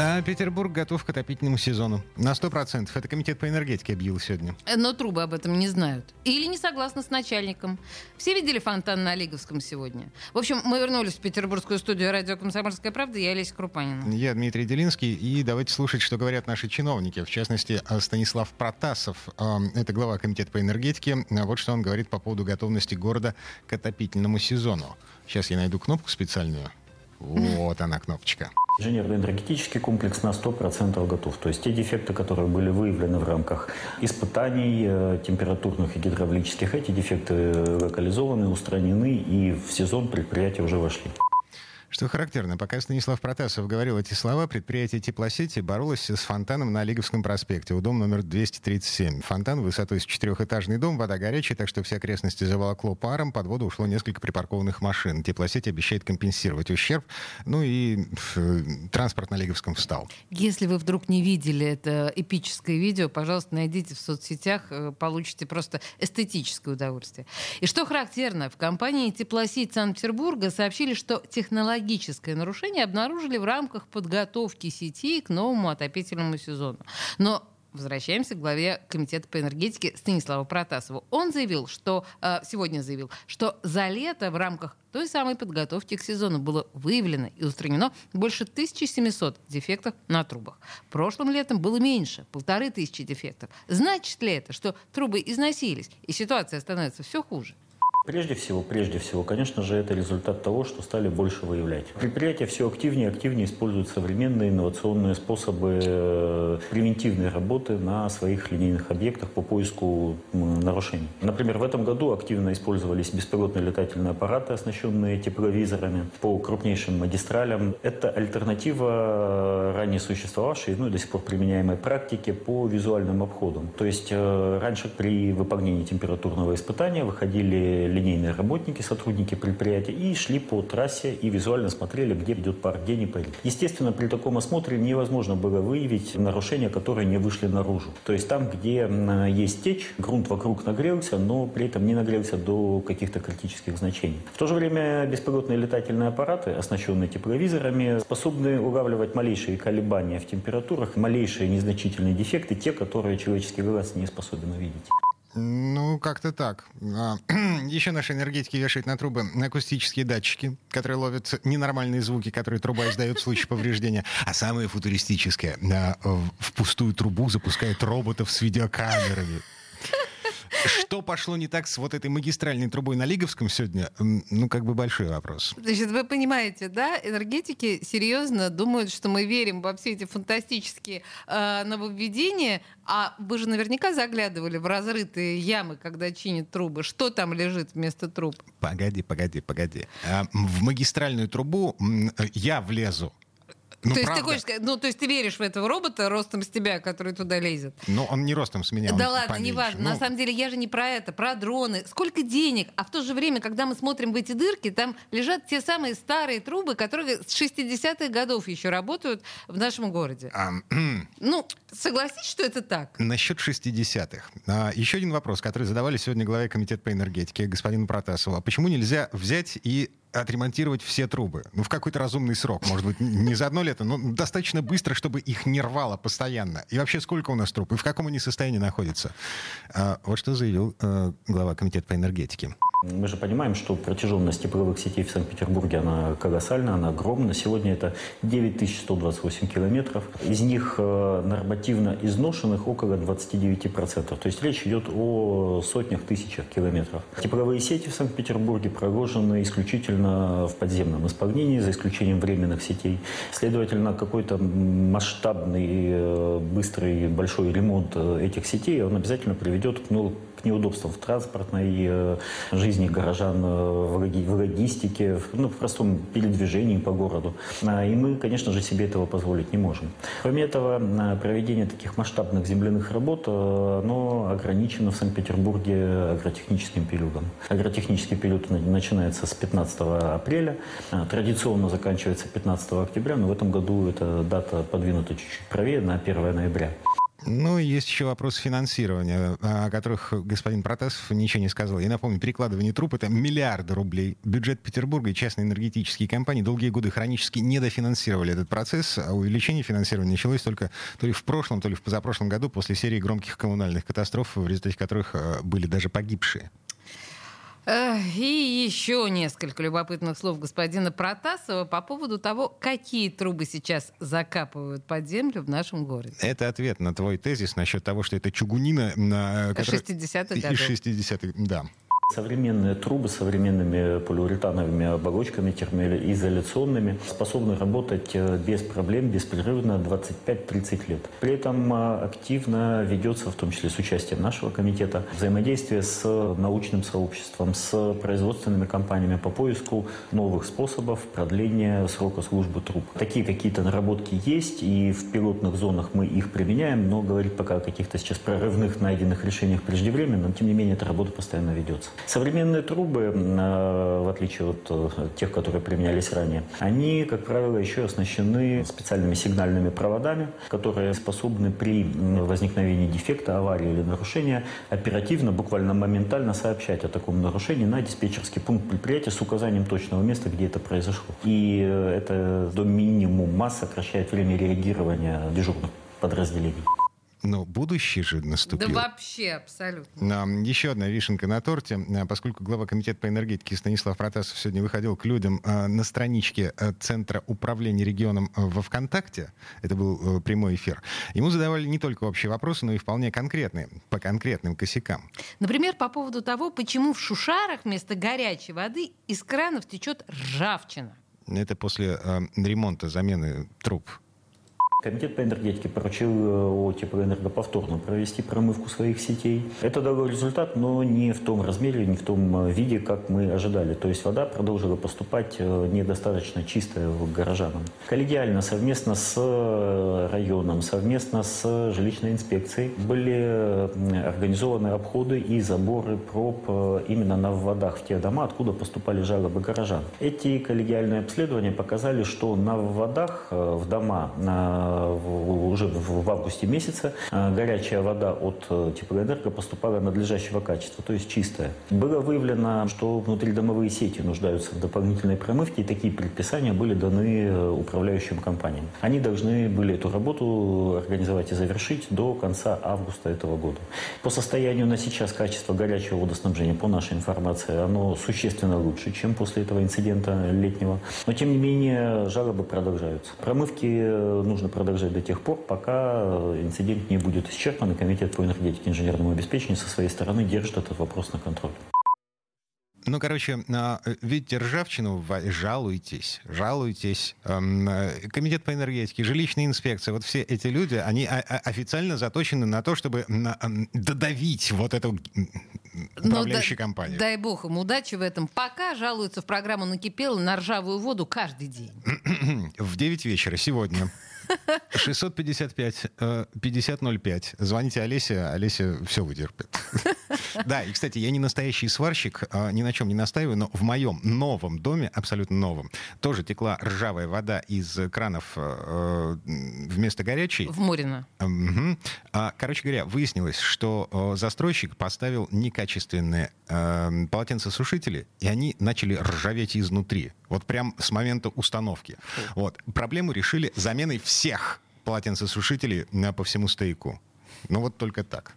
На Петербург готов к отопительному сезону. На сто процентов. Это комитет по энергетике объявил сегодня. Но трубы об этом не знают. Или не согласны с начальником. Все видели фонтан на Олеговском сегодня? В общем, мы вернулись в петербургскую студию радио «Комсомольская правда». Я Олеся Крупанина. Я Дмитрий Делинский. И давайте слушать, что говорят наши чиновники. В частности, Станислав Протасов. Это глава комитета по энергетике. Вот что он говорит по поводу готовности города к отопительному сезону. Сейчас я найду кнопку специальную. Вот она, кнопочка. Инженерно-энергетический комплекс на 100% готов. То есть те дефекты, которые были выявлены в рамках испытаний э, температурных и гидравлических, эти дефекты локализованы, устранены и в сезон предприятия уже вошли. Что характерно, пока Станислав Протасов говорил эти слова, предприятие теплосети боролось с фонтаном на Лиговском проспекте, у дома номер 237. Фонтан высотой с четырехэтажный дом, вода горячая, так что все окрестности заволокло паром, под воду ушло несколько припаркованных машин. Теплосеть обещает компенсировать ущерб, ну и э, транспорт на Лиговском встал. Если вы вдруг не видели это эпическое видео, пожалуйста, найдите в соцсетях, э, получите просто эстетическое удовольствие. И что характерно, в компании «Теплосеть Санкт-Петербурга» сообщили, что технология технологическое нарушение обнаружили в рамках подготовки сети к новому отопительному сезону. Но Возвращаемся к главе Комитета по энергетике Станиславу Протасову. Он заявил, что э, сегодня заявил, что за лето в рамках той самой подготовки к сезону было выявлено и устранено больше 1700 дефектов на трубах. Прошлым летом было меньше, полторы тысячи дефектов. Значит ли это, что трубы износились и ситуация становится все хуже? Прежде всего, прежде всего, конечно же, это результат того, что стали больше выявлять. Предприятия все активнее и активнее используют современные инновационные способы э, превентивной работы на своих линейных объектах по поиску нарушений. Например, в этом году активно использовались беспилотные летательные аппараты, оснащенные тепловизорами по крупнейшим магистралям. Это альтернатива ранее существовавшей, ну и до сих пор применяемой практике по визуальным обходам. То есть э, раньше при выполнении температурного испытания выходили линейные работники, сотрудники предприятия, и шли по трассе и визуально смотрели, где идет пар, где не парит. Естественно, при таком осмотре невозможно было выявить нарушения, которые не вышли наружу. То есть там, где есть течь, грунт вокруг нагрелся, но при этом не нагрелся до каких-то критических значений. В то же время беспилотные летательные аппараты, оснащенные тепловизорами, способны улавливать малейшие колебания в температурах, малейшие незначительные дефекты, те, которые человеческий глаз не способен увидеть. Ну, как-то так. А, еще наши энергетики вешают на трубы акустические датчики, которые ловят ненормальные звуки, которые труба издает в случае повреждения. А самое футуристическое, а, в пустую трубу запускают роботов с видеокамерами. Что пошло не так с вот этой магистральной трубой на Лиговском сегодня? Ну, как бы большой вопрос. Значит, вы понимаете, да, энергетики серьезно думают, что мы верим во все эти фантастические э, нововведения, а вы же наверняка заглядывали в разрытые ямы, когда чинят трубы. Что там лежит вместо труб? Погоди, погоди, погоди. А, в магистральную трубу я влезу ну, то есть ты хочешь сказать, ну, то есть ты веришь в этого робота ростом с тебя, который туда лезет? Ну, он не ростом с меня. Да ладно, неважно. Ну... На самом деле я же не про это, про дроны. Сколько денег? А в то же время, когда мы смотрим в эти дырки, там лежат те самые старые трубы, которые с 60-х годов еще работают в нашем городе. А... ну, согласись, что это так? Насчет 60-х. А, еще один вопрос, который задавали сегодня главе комитета по энергетике господину Протасову. А почему нельзя взять и отремонтировать все трубы. Ну, в какой-то разумный срок. Может быть, не за одно лето, но достаточно быстро, чтобы их не рвало постоянно. И вообще, сколько у нас труб? И в каком они состоянии находятся? А, вот что заявил а, глава комитета по энергетике. Мы же понимаем, что протяженность тепловых сетей в Санкт-Петербурге, она колоссальна, она огромна. Сегодня это 9128 километров. Из них э, нормативно изношенных около 29%. То есть речь идет о сотнях тысячах километров. Тепловые сети в Санкт-Петербурге проложены исключительно в подземном исполнении, за исключением временных сетей. Следовательно, какой-то масштабный, э, быстрый, большой ремонт э, этих сетей, он обязательно приведет ну, к неудобствам в транспортной жизни горожан, в логистике, ну, в простом передвижении по городу. И мы, конечно же, себе этого позволить не можем. Кроме этого, проведение таких масштабных земляных работ, оно ограничено в Санкт-Петербурге агротехническим периодом. Агротехнический период начинается с 15 апреля, традиционно заканчивается 15 октября, но в этом году эта дата подвинута чуть-чуть правее на 1 ноября. Ну, есть еще вопрос финансирования, о которых господин Протасов ничего не сказал. Я напомню, перекладывание труб — это миллиарды рублей. Бюджет Петербурга и частные энергетические компании долгие годы хронически недофинансировали этот процесс, а увеличение финансирования началось только то ли в прошлом, то ли в позапрошлом году после серии громких коммунальных катастроф, в результате которых э, были даже погибшие. И еще несколько любопытных слов господина Протасова по поводу того, какие трубы сейчас закапывают под землю в нашем городе. Это ответ на твой тезис насчет того, что это чугунина... Которая... 60-х годов. Из 60-х, да. Современные трубы с современными полиуретановыми оболочками термоизоляционными способны работать э, без проблем, беспрерывно 25-30 лет. При этом э, активно ведется, в том числе с участием нашего комитета, взаимодействие с научным сообществом, с производственными компаниями по поиску новых способов продления срока службы труб. Такие какие-то наработки есть, и в пилотных зонах мы их применяем, но говорить пока о каких-то сейчас прорывных найденных решениях преждевременно, но тем не менее эта работа постоянно ведется. Современные трубы, э, в отличие от э, тех, которые применялись ранее, они, как правило, еще оснащены специальными сигнальными проводами, которые способны при возникновении дефекта, аварии или нарушения оперативно, буквально моментально сообщать о таком нарушении на диспетчерский пункт предприятия с указанием точного места, где это произошло. И э, это до минимума сокращает время реагирования дежурных подразделений. Но будущее же наступило. Да вообще, абсолютно. Еще одна вишенка на торте. А, поскольку глава комитета по энергетике Станислав Протасов сегодня выходил к людям а, на страничке а, Центра управления регионом во ВКонтакте, это был прямой эфир, ему задавали не только общие вопросы, но и вполне конкретные, по конкретным косякам. Например, по поводу того, почему в Шушарах вместо горячей воды из кранов течет ржавчина. Это после э, ремонта, замены труб Комитет по энергетике поручил ООО «Теплоэнерго» повторно провести промывку своих сетей. Это дало результат, но не в том размере, не в том э, виде, как мы ожидали. То есть вода продолжила поступать э, недостаточно чистая в горожанам. Коллегиально, совместно с э, районом, совместно с жилищной инспекцией были организованы обходы и заборы проб именно на вводах в те дома, откуда поступали жалобы горожан. Эти коллегиальные обследования показали, что на вводах в дома на уже в августе месяце а, горячая вода от э, теплоэнерго поступала надлежащего качества, то есть чистая. Было выявлено, что внутридомовые сети нуждаются в дополнительной промывке, и такие предписания были даны э, управляющим компаниям. Они должны были эту работу организовать и завершить до конца августа этого года. По состоянию на сейчас качество горячего водоснабжения, по нашей информации, оно существенно лучше, чем после этого инцидента летнего. Но, тем не менее, жалобы продолжаются. Промывки э, нужно продолжать до тех пор, пока э, инцидент не будет исчерпан, и Комитет по энергетике и инженерному обеспечению со своей стороны держит этот вопрос на контроле. Ну, короче, а, видите ржавчину, жалуйтесь, жалуйтесь. Э, Комитет по энергетике, жилищная инспекция, вот все эти люди, они официально заточены на то, чтобы додавить вот эту управляющую ну, компанию. Дай бог им удачи в этом. Пока жалуются в программу «Накипело» на ржавую воду каждый день. В 9 вечера сегодня. 655 5005. Э, Звоните Олесе, Олеся все вытерпит. Да, и, кстати, я не настоящий сварщик, а, ни на чем не настаиваю, но в моем новом доме, абсолютно новом, тоже текла ржавая вода из кранов э, вместо горячей. В Мурино. Угу. Короче говоря, выяснилось, что э, застройщик поставил некачественные полотенцесушители, и они начали ржаветь изнутри. Вот прям с момента установки. Вот. Проблему решили заменой всех полотенцесушителей э, по всему стояку. Ну вот только так.